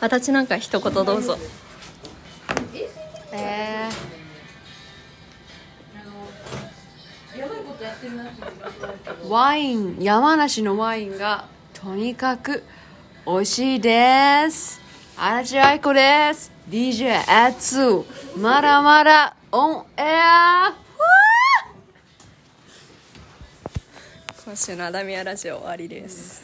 私なんか一言どうぞ。えー、ワイン山梨のワインがとにかく美味しいです。嵐愛子です。DJ アツまだまだオンエア。今週のアダミアラジオ終わりです。